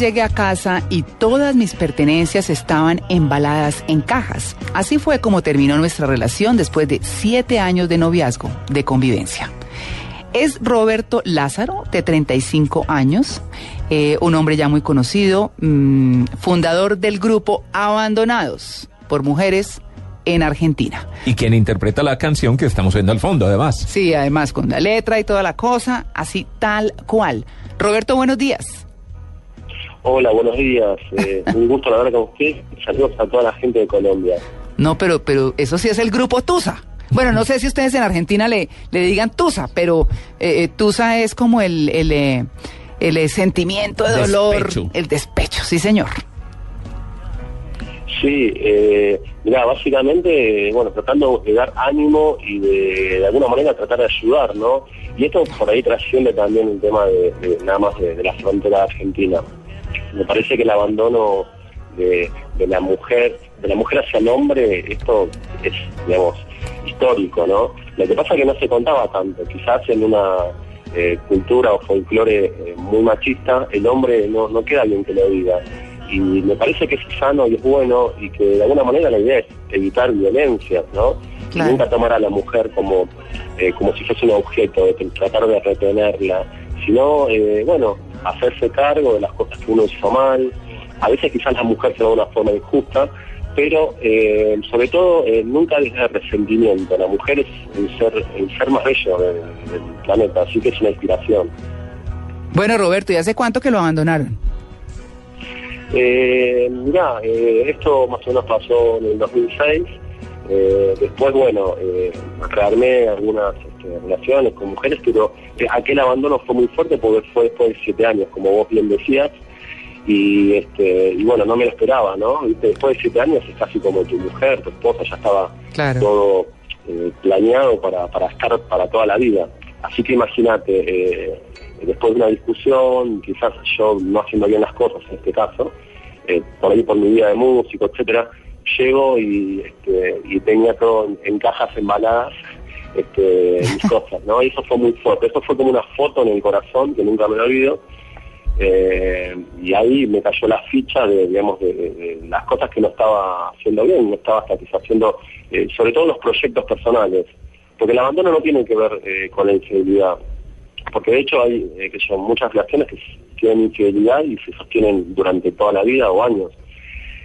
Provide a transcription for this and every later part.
Llegué a casa y todas mis pertenencias estaban embaladas en cajas. Así fue como terminó nuestra relación después de siete años de noviazgo, de convivencia. Es Roberto Lázaro, de 35 años, eh, un hombre ya muy conocido, mm, fundador del grupo Abandonados por Mujeres en Argentina. Y quien interpreta la canción que estamos viendo al fondo, además. Sí, además con la letra y toda la cosa, así tal cual. Roberto, buenos días. Hola, buenos días. Eh, un gusto hablar con usted. Saludos a toda la gente de Colombia. No, pero, pero eso sí es el grupo Tusa. Bueno, no sé si ustedes en Argentina le, le digan Tusa, pero eh, eh, Tusa es como el, el, eh, el, eh, sentimiento de dolor, Despecho. el despecho, sí señor. Sí, eh, mira, básicamente, bueno, tratando de dar ánimo y de, de alguna manera tratar de ayudar, ¿no? Y esto por ahí trasciende también el tema de, de- nada más de, de la frontera de Argentina. Me parece que el abandono de, de la mujer, de la mujer hacia el hombre, esto es, digamos, histórico, ¿no? Lo que pasa es que no se contaba tanto, quizás en una eh, cultura o folclore eh, muy machista, el hombre no, no queda bien que lo diga. Y me parece que es sano y es bueno y que de alguna manera la idea es evitar violencias, ¿no? Claro. nunca tomar a la mujer como, eh, como si fuese un objeto, de tratar de retenerla, sino, eh, bueno, hacerse cargo de las cosas que uno hizo mal. A veces quizás la mujer se da de una forma injusta, pero eh, sobre todo eh, nunca desde el resentimiento. La mujer es el ser, el ser más bello del, del planeta, así que es una inspiración. Bueno, Roberto, ¿y hace cuánto que lo abandonaron? Eh, mirá, eh, esto más o menos pasó en el 2006. Eh, después, bueno, eh, rearmé algunas este, relaciones con mujeres, pero eh, aquel abandono fue muy fuerte porque fue después de siete años, como vos bien decías. Y, este, y bueno, no me lo esperaba, ¿no? Después de siete años es casi como tu mujer, tu esposa, ya estaba Claro. todo eh, planeado para, para estar para toda la vida. Así que imagínate, eh, después de una discusión, quizás yo no haciendo bien las cosas en este caso, eh, por ahí por mi vida de músico, etcétera, llego y, este, y tenía todo en, en cajas embaladas este, mis cosas, ¿no? Y eso fue muy fuerte, eso fue como una foto en el corazón que nunca me lo olvido. Eh, y ahí me cayó la ficha de, digamos, de, de- de las cosas que no estaba haciendo bien, no estaba satisfaciendo, eh, sobre todo los proyectos personales, porque el abandono no tiene que ver eh, con la infidelidad, porque de hecho hay eh, que son muchas relaciones que tienen infidelidad y se sostienen durante toda la vida o años.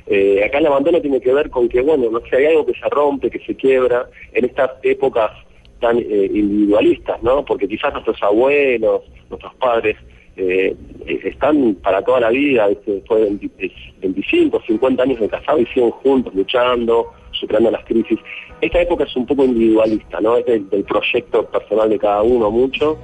Eh, acá el abandono tiene que ver con que, bueno, no sé, hay algo que se rompe, que se quiebra en estas épocas tan eh, individualistas, ¿no? Porque quizás nuestros abuelos, nuestros padres, eh, eh, están para toda la vida, ¿viste? después de 20 eh, 25, 50 años de casado y siguen juntos, luchando, superando las crisis. Esta época es un poco individualista, ¿no? Es del, proyecto personal de cada uno mucho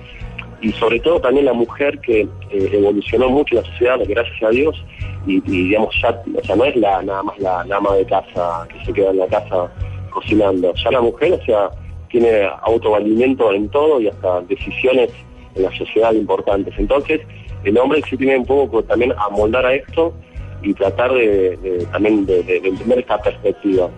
y sobre todo también la mujer que eh, evolucionó mucho la sociedad, gracias a Dios, y, y, digamos ya, o sea, no es la, nada más la, la ama de casa que se queda en la casa cocinando, ya la mujer, o sea, tiene autovalimiento en todo y hasta decisiones en la sociedad importantes. Entonces, el hombre sí tiene un poco también amoldar a esto y tratar de, de- también de, de- de entender esta perspectiva.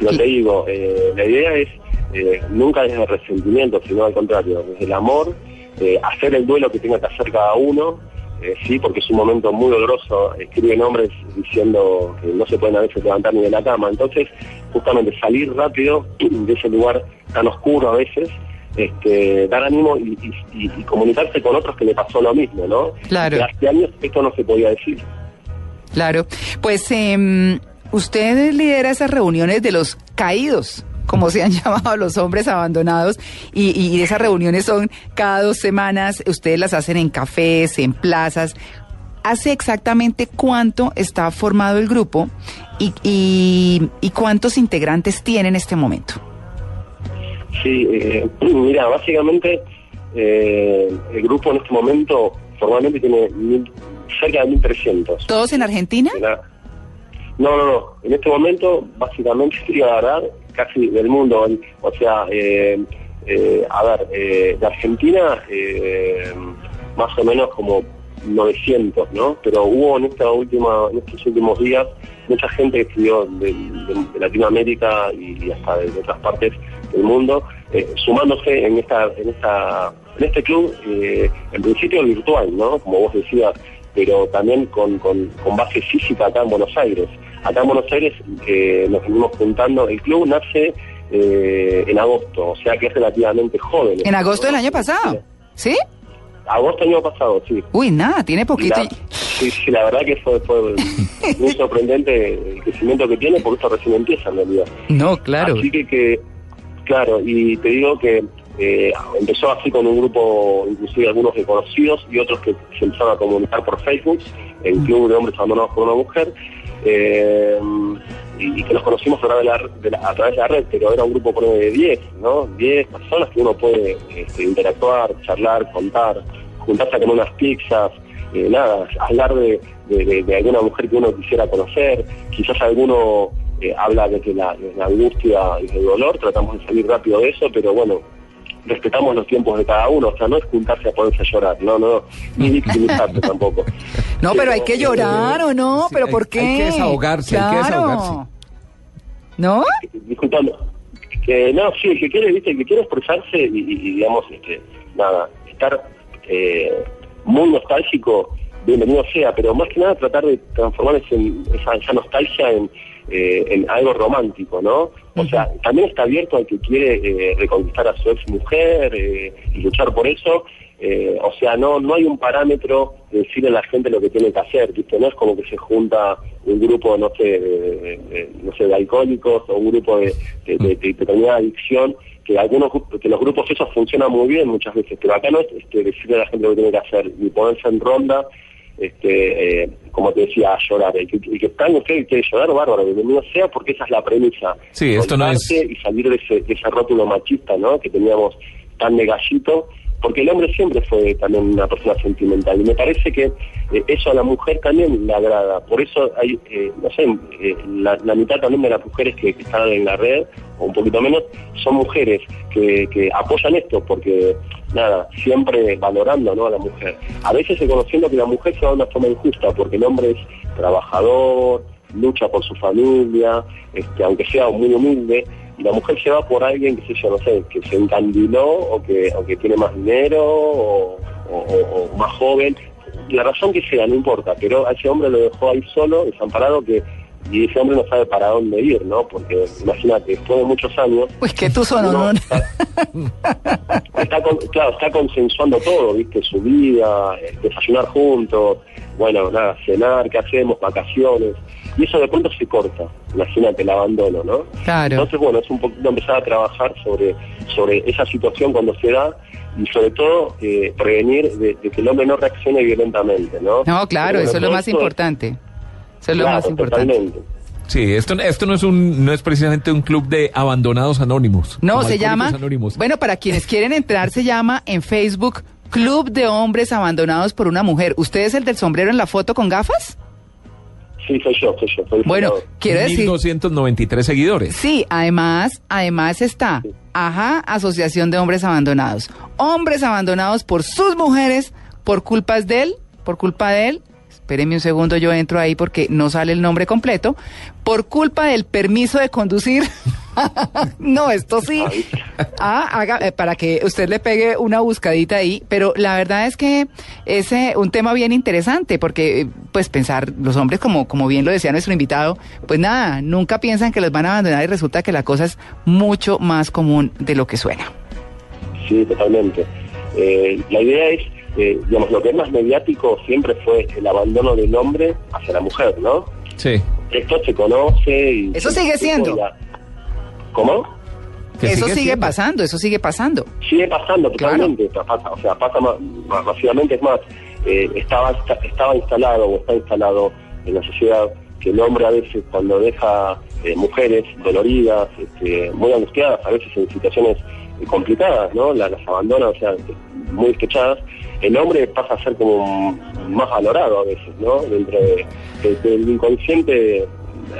Lo Sí. te digo, eh, la idea es eh, nunca desde el resentimiento, sino al contrario, desde el amor, eh, hacer el duelo que tenga que hacer cada uno, eh, sí, porque es un momento muy doloroso. Escriben hombres diciendo que no se pueden a veces levantar ni de la cama. Entonces, justamente salir rápido de ese lugar tan oscuro a veces, este, dar ánimo y, y- comunicarse con otros que le pasó lo mismo, ¿no? Claro. Hace años esto no se podía decir. Claro. Pues em, usted lidera esas reuniones de los caídos. Como se han llamado los hombres abandonados, y, y esas reuniones son cada dos semanas, ustedes las hacen en cafés, en plazas. ¿Hace exactamente cuánto está formado el grupo y, y, y cuántos integrantes tiene en este momento? Sí, eh, mira, básicamente eh, el grupo en este momento formalmente tiene mil- cerca de 1.300. ¿Todos en Argentina? No, no, no. En este momento, básicamente, te iba a agarrar casi del mundo. O sea, eh, eh, a ver, eh, de Argentina, eh, más o menos como 900, ¿no? Pero hubo en esta última, en estos últimos días mucha gente que estudió de, Latinoamérica y, hasta de, otras partes del mundo, sumándose en esta, en esta, en este club, en principio virtual, ¿no? Como vos decías, pero también con, con base física acá en Buenos Aires. Acá en Buenos Aires eh, nos venimos juntando. El club nace eh, en agosto, o sea que es relativamente joven. En agosto del año pasado. ¿Sí? Agosto del año pasado, sí. Uy, nada, tiene poquito. la, sí, sí, la verdad que fue, fue muy sorprendente el crecimiento que tiene, porque esto recién empieza en realidad. No, claro. Así que, que claro, y te digo que eh, empezó así con un grupo, inclusive algunos desconocidos y otros que se empezaron a comunicar por Facebook, el Club de Hombres Abandonados por una Mujer, eh, y, que nos conocimos a través de, la, de la- a través de la red, pero era un grupo de 10, ¿no? 10 personas que uno puede este, interactuar, charlar, contar, juntarse comer unas pizzas, eh, nada, hablar de, de- de- de alguna mujer que uno quisiera conocer, quizás alguno eh, habla desde la, desde la angustia y del dolor, tratamos de salir rápido de eso, pero bueno, respetamos los tiempos de cada uno, o sea, no es juntarse a ponerse a llorar, no, no, ni victimizarse tampoco. No, pero hay que llorar o no, Sí, pero hay- ¿por qué? hay que desahogarse, hay que desahogarse. ¿No? disculpame. Que no, sí, el que quiere, viste, el que quiere expresarse y, y- y, digamos, este, nada, estar eh, muy nostálgico, bienvenido sea, pero más que nada tratar de transformar ese- esa, esa nostalgia en, eh, en algo romántico, ¿no? O sea, también está abierto al que quiere eh, reconquistar a su ex mujer eh, y luchar por eso. eh, o sea, no no hay un parámetro de decirle a la gente lo que tiene que hacer, ¿viste? No es como que se junta un grupo, no sé, de, no sé, de alcohólicos o un grupo de, de, de- de determinada adicción, que algunos que los grupos esos funcionan muy bien muchas veces, pero acá no es este, decirle a la gente lo que tiene que hacer, ni ponerse en ronda, este, eh, como te decía, a llorar. El que, el que está en usted quiere llorar, bárbaro, bienvenido sea, porque esa es la premisa. Sí, esto no es- Y salir de ese, de ese rótulo machista, ¿no? Que teníamos tan de gallito, porque el hombre siempre fue también una persona sentimental. Y me parece que eh, eso a la mujer también le agrada. Por eso hay, eh, no sé, eh, la, la mitad también de las mujeres que, están en la red, o un poquito menos, son mujeres que, que apoyan esto, porque, nada, siempre valorando ¿no? a la mujer. A veces reconociendo que la mujer se va de una forma injusta, porque el hombre es trabajador, lucha por su familia, este, aunque sea muy humilde, la mujer se va por alguien, que sé yo, no sé, que se encandiló o que, o que tiene más dinero o- o más joven, la razón que sea, no importa, pero a ese hombre lo dejó ahí solo, desamparado, que y ese hombre no sabe para dónde ir, ¿no? Porque imagínate, después de muchos años, Uy, que tú son, está, está con- claro, está consensuando todo, ¿viste? Su vida, eh, desayunar juntos, bueno, nada, cenar, ¿qué hacemos? Vacaciones. Y eso de pronto se corta, imagínate el abandono, ¿no? Claro. Entonces, bueno, es un poquito empezar a trabajar sobre, sobre esa situación cuando se da y sobre todo eh, prevenir de, de que el hombre no reaccione violentamente, ¿no? No, claro, bueno, eso es lo más importante. Eso es lo claro, más importante. totalmente. Sí, esto, esto no es un, no es precisamente un club de abandonados anónimos. No, se llama, Anónimos. bueno, para quienes quieren entrar, se llama en Facebook Club de Hombres Abandonados por una Mujer. ¿Usted es el del sombrero en la foto con gafas? Sí, soy yo, soy yo. soy Bueno, quiero decir... 1293 seguidores. Sí, además, además está, ajá, Asociación de Hombres Abandonados. Hombres abandonados por sus mujeres, por culpas de él, por culpa de él. Espéreme un segundo, yo entro ahí porque no sale el nombre completo. Por culpa del permiso de conducir. no, esto sí. Ah, haga, eh, para que usted le pegue una buscadita ahí. Pero la verdad es que es eh, un tema bien interesante porque, eh, pues, pensar, los hombres, como, como bien lo decía nuestro invitado, pues nada, nunca piensan que los van a abandonar y resulta que la cosa es mucho más común de lo que suena. Sí, totalmente. Eh, la idea es, eh, digamos, lo que es más mediático siempre fue el abandono del hombre hacia la mujer, ¿no? Sí. Esto se conoce y... Eso sigue siendo. Ya- ¿Cómo? Que eso sigue pasando, eso sigue pasando. sigue pasando Claro. totalmente, pasa, o sea, pasa ma- masivamente, es más, eh, estaba, esta- estaba instalado o está instalado en la sociedad que el hombre a veces cuando deja eh, mujeres doloridas, este, muy angustiadas, a veces en situaciones eh, complicadas, ¿no? La- las abandona, o sea, muy despechadas, el hombre pasa a ser como más valorado a veces, ¿no? Dentro de- de- del inconsciente,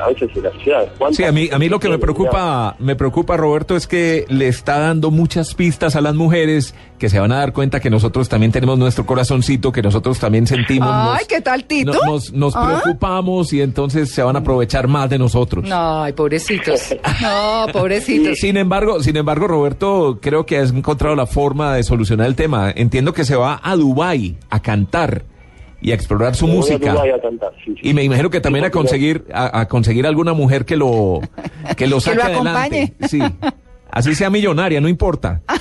a veces de la sociedad. ¿Cuántas- Sí, a mí, a mí lo que me preocupa, me preocupa, Roberto, es que le está dando muchas pistas a las mujeres que se van a dar cuenta que nosotros también tenemos nuestro corazoncito, que nosotros también sentimos. Ay, nos- ¿qué tal, Tito? no- Nos, nos ¿Ah? preocupamos y entonces se van a aprovechar más de nosotros. Ay, pobrecitos. No, pobrecitos. Sin embargo, sin embargo, Roberto, creo que has encontrado la forma de solucionar el tema. Entiendo que se va a Dubai a cantar y a explorar su Me voy a música. Dubái a cantar, sí, sí. Y me imagino que también a conseguir a, a conseguir alguna mujer que lo que lo Que saque lo adelante. acompañe. Sí. Así sea millonaria, no importa.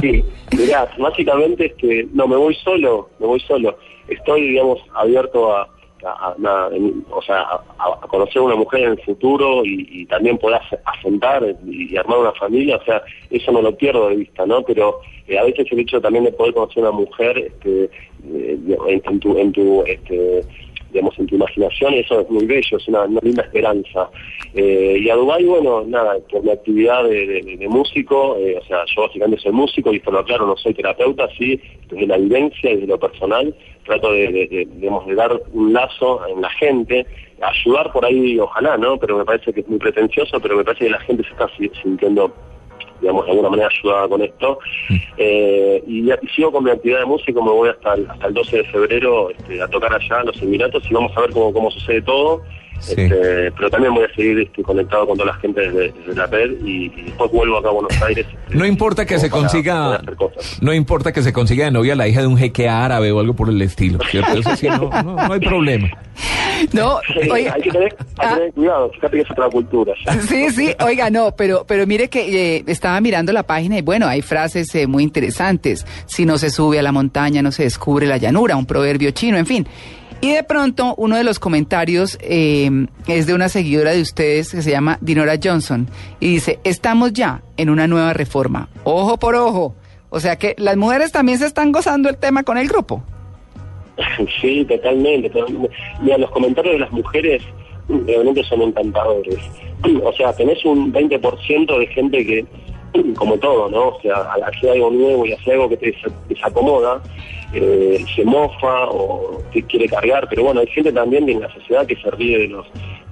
Sí, mirá, básicamente es que no, me voy solo, me voy solo. Estoy, digamos, abierto a, a- a- o sea, a, conocer a una mujer en el futuro y, también poder ase- asentar y, y armar una familia, o sea, eso no lo pierdo de vista, ¿no? Pero eh, a veces el hecho también de poder conocer a una mujer este, eh, en, en tu, en tu, este, digamos, en tu imaginación, eso es muy bello, es una, una linda esperanza. Eh, y a Dubái, bueno, nada, por mi actividad de, de- músico, eh, o sea, yo básicamente soy músico y esto lo aclaro, no soy terapeuta, sí, desde la vivencia y desde lo personal, trato de, de- digamos, de dar un lazo en la gente, ayudar por ahí, ojalá, ¿no? Pero me parece que es muy pretencioso, pero me parece que la gente se está si- sintiendo digamos, de alguna manera ayudada con esto. Eh, y, sigo con mi actividad de músico, me voy hasta el, hasta el 12 de febrero este, a tocar allá en los Emiratos y vamos a ver cómo, cómo sucede todo. Sí. Este, pero también voy a seguir este, conectado con toda la gente desde, desde la red y, y después vuelvo acá a Buenos Aires. este, No importa que se para consiga cosas. no importa que se consiga de novia la hija de un jeque árabe o algo por el estilo, ¿cierto? Eso sí, no, no, no hay problema. No, oiga. hay que tener, hay que Ah, tener cuidado, fíjate que es otra cultura. Sí, sí, oiga, no, pero, pero mire que eh, estaba mirando la página y bueno, hay frases eh, muy interesantes. Si no se sube a la montaña, no se descubre la llanura, un proverbio chino, en fin. Y de pronto, uno de los comentarios eh, es de una seguidora de ustedes que se llama Dinora Johnson y dice, estamos ya en una nueva reforma, ojo por ojo. O sea que las mujeres también se están gozando el tema con el grupo. Sí, totalmente. Mira, los comentarios de las mujeres mm, realmente son encantadores. O sea, tenés un 20% de gente que, mm, como todo, ¿no? O sea, al hacer algo nuevo y hacer algo que te des- desacomoda, eh, se mofa o te quiere cargar, pero bueno, hay gente también en la sociedad que se ríe de los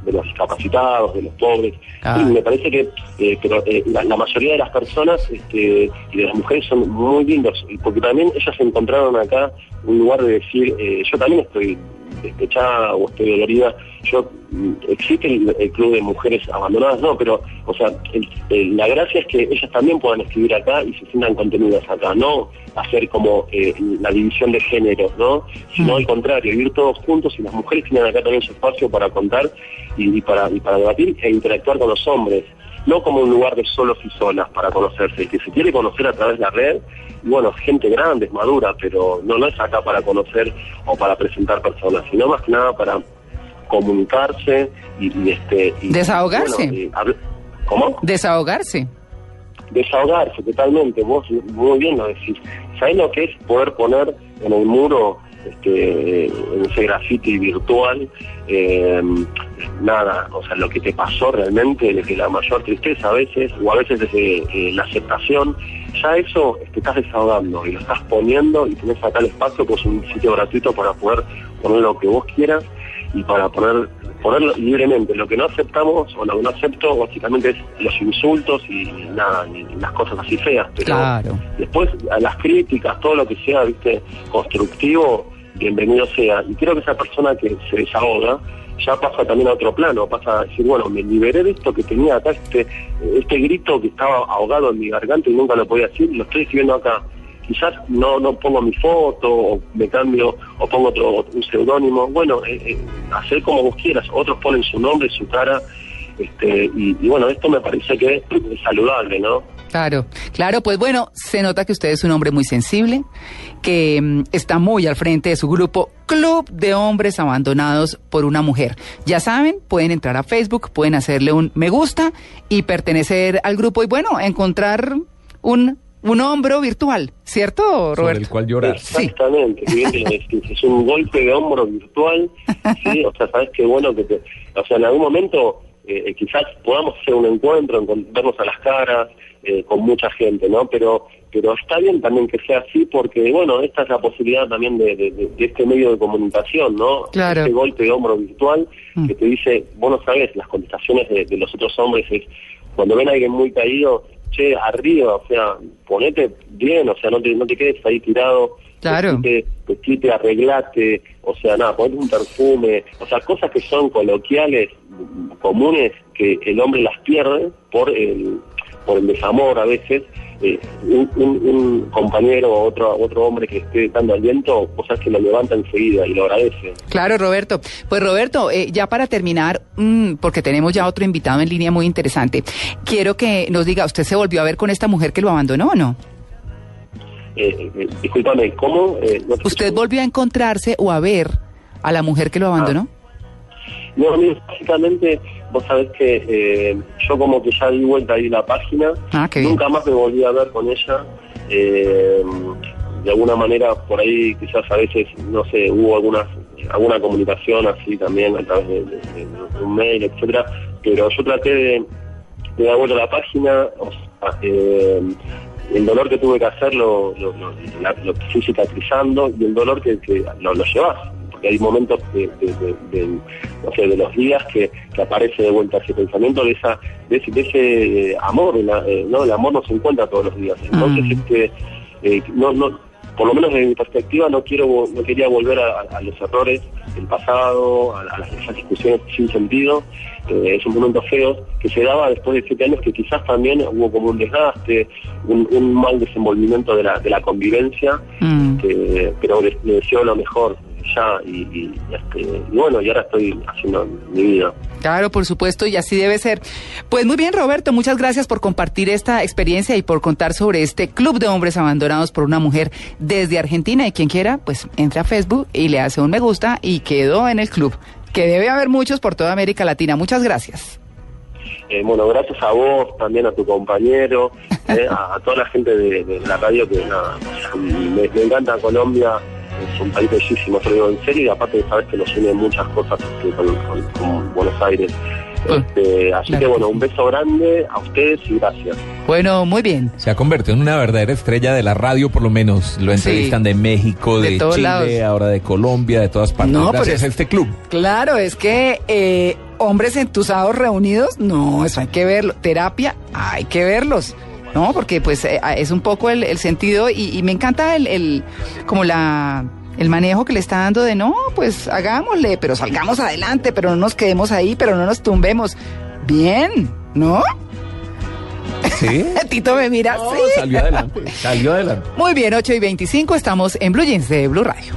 de los discapacitados, de los pobres. Ah. Y me parece que eh, pero, eh, la, la mayoría de las personas este, y de las mujeres son muy lindos, y porque también ellas encontraron acá un lugar de decir, eh, yo también estoy despechada o estoy dolorida, yo mm, existe el, el club de mujeres abandonadas, no, pero, o sea, el- el- la gracia es que ellas también puedan escribir acá y se sientan contenidas acá, no hacer como eh, la división de géneros, ¿no? Sino al contrario, ir todos juntos y las mujeres tienen acá también su espacio para contar y, y para, y para debatir e interactuar con los hombres no como un lugar de solos y solas para conocerse, que se quiere conocer a través de la red, y bueno, gente grande, es madura, pero no, no es acá para conocer o para presentar personas, sino más que nada para comunicarse y, y, este... y- Desahogarse. bueno, y ¿Cómo? Desahogarse. desahogarse totalmente, vos muy bien lo decís. ¿Sabés lo que es poder poner en el muro, este, en ese graffiti virtual, eh, nada, o sea, lo que te pasó realmente, desde la mayor tristeza a veces, o a veces desde eh, la aceptación, ya eso te estás desahogando y lo estás poniendo y tenés acá el espacio, pues un sitio gratuito para poder poner lo que vos quieras y para poner ponerlo libremente. Lo que no aceptamos o lo que no acepto básicamente es los insultos y nada, y las cosas así feas. Pero Claro. después a las críticas, todo lo que sea, viste, constructivo, bienvenido sea. Y creo que esa persona que se desahoga ya pasa también a otro plano, pasa a decir, bueno, me liberé de esto que tenía acá, este, este grito que estaba ahogado en mi garganta y nunca lo podía decir, lo estoy escribiendo acá. Quizás no, no pongo mi foto o me cambio o pongo otro un seudónimo. Bueno, eh, eh, hacer como vos quieras. Otros ponen su nombre, su cara. Este, y, bueno, esto me parece que es saludable, ¿no? Claro, claro, pues bueno, se nota que usted es un hombre muy sensible, que mm, está muy al frente de su grupo Club de Hombres Abandonados por una Mujer. Ya saben, pueden entrar a Facebook, pueden hacerle un me gusta y pertenecer al grupo y bueno, encontrar un, un hombro virtual, ¿cierto, Sobre Roberto? el cual llorar. Exactamente, es un golpe de hombro virtual, ¿sí? O sea, sabes que bueno que te, o sea, en algún momento eh, eh, quizás podamos hacer un encuentro, vernos a las caras eh, con mucha gente, ¿no? Pero pero está bien también que sea así porque, bueno, esta es la posibilidad también de, de- de- de este medio de comunicación, ¿no? Claro. Este golpe de hombro virtual Mm. que te dice, vos no sabes, las contestaciones de, de los otros hombres es, cuando ven a alguien muy caído, che, arriba, o sea, ponete bien, o sea, no te, no te quedes ahí tirado, Claro. vestite, vestite, arreglate, o sea, nada, ponete un perfume, o sea, cosas que son coloquiales, comunes, que el hombre las pierde por el, por el desamor a veces, eh, un, un- un compañero o otro, otro hombre que esté dando aliento, cosas que lo levanta enseguida y lo agradece. Claro, Roberto. Pues Roberto, eh, ya para terminar, mm, porque tenemos ya otro invitado en línea muy interesante, quiero que nos diga, ¿usted se volvió a ver con esta mujer que lo abandonó o no? Eh, eh, discúlpame, ¿cómo? No ¿Usted escucho. volvió a encontrarse o a ver a la mujer que lo abandonó? No, mira, básicamente, vos sabés que eh, yo como que ya di vuelta ahí la página, Ah, nunca más me volví a ver con ella. eh, de alguna manera, por ahí quizás a veces, no sé, hubo algunas, alguna comunicación así también a través de, de- de un mail, etcétera, pero yo traté de, de dar vuelta a la página, o sea, eh, el dolor que tuve que hacer lo, lo, lo- la- lo fui cicatrizando y el dolor que, que lo, lo llevas, porque hay momentos de, de- de- de, no sé, de los días que, que aparece de vuelta ese pensamiento de esa de ese, de ese, eh, amor, la- eh, no el amor no se encuentra todos los días, entonces Mm. este eh, no no por lo menos desde mi perspectiva no quiero no quería volver a, los errores del pasado, a, a las, esas discusiones sin sentido, eh, esos momentos feos que se daba después de siete años que quizás también hubo como un desgaste, un, un mal desenvolvimiento de la, de la convivencia, Mm. pero le, le deseo lo mejor ya y, y, este, y bueno, y ahora estoy haciendo mi vida. Claro, por supuesto, y así debe ser. Pues muy bien, Roberto, muchas gracias por compartir esta experiencia y por contar sobre este club de hombres abandonados por una mujer desde Argentina. Y quien quiera, pues entre a Facebook y le hace un me gusta y quedó en el club, que debe haber muchos por toda América Latina. Muchas gracias. Eh, bueno, gracias a vos, también a tu compañero, eh, a, a toda la gente de, de la radio que nada, me, me encanta Colombia, es un país bellísimo, te lo digo en serio, y aparte de saber que nos une muchas cosas que con, con- con Buenos Aires. Este, así claro que bueno, un beso grande a ustedes y gracias. Bueno, muy bien. Se ha convertido en una verdadera estrella de la radio, por lo menos. Lo entrevistan de México, De de, todos Chile, lados. ahora de Colombia, de todas partes. No, pero Gracias es- a este club. Claro, es que eh, hombres entusados reunidos, no, eso hay que verlo. Terapia, hay que verlos. No, porque pues eh, es un poco el, el sentido y, y me encanta el, el como la el manejo que le está dando de no, pues hagámosle, pero salgamos adelante, pero no nos quedemos ahí, pero no nos tumbemos. Bien, ¿no? Sí. Tito me mira No, así. salió adelante. Salió adelante. Muy bien, 8 y 25, estamos en Blue Jeans de Blue Radio.